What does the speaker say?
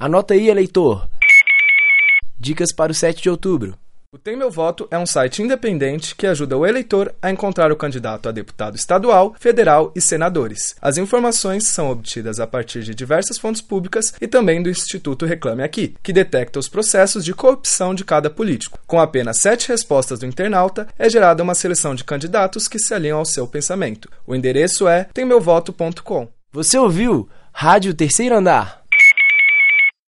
Anota aí, eleitor. Dicas para o 7 de outubro. O Tem Meu Voto é um site independente que ajuda o eleitor a encontrar o candidato a deputado estadual, federal e senadores. As informações são obtidas a partir de diversas fontes públicas e também do Instituto Reclame Aqui, que detecta os processos de corrupção de cada político. Com apenas sete respostas do internauta, é gerada uma seleção de candidatos que se alinham ao seu pensamento. O endereço é temmeuvoto.com. Você ouviu? Rádio Terceiro Andar.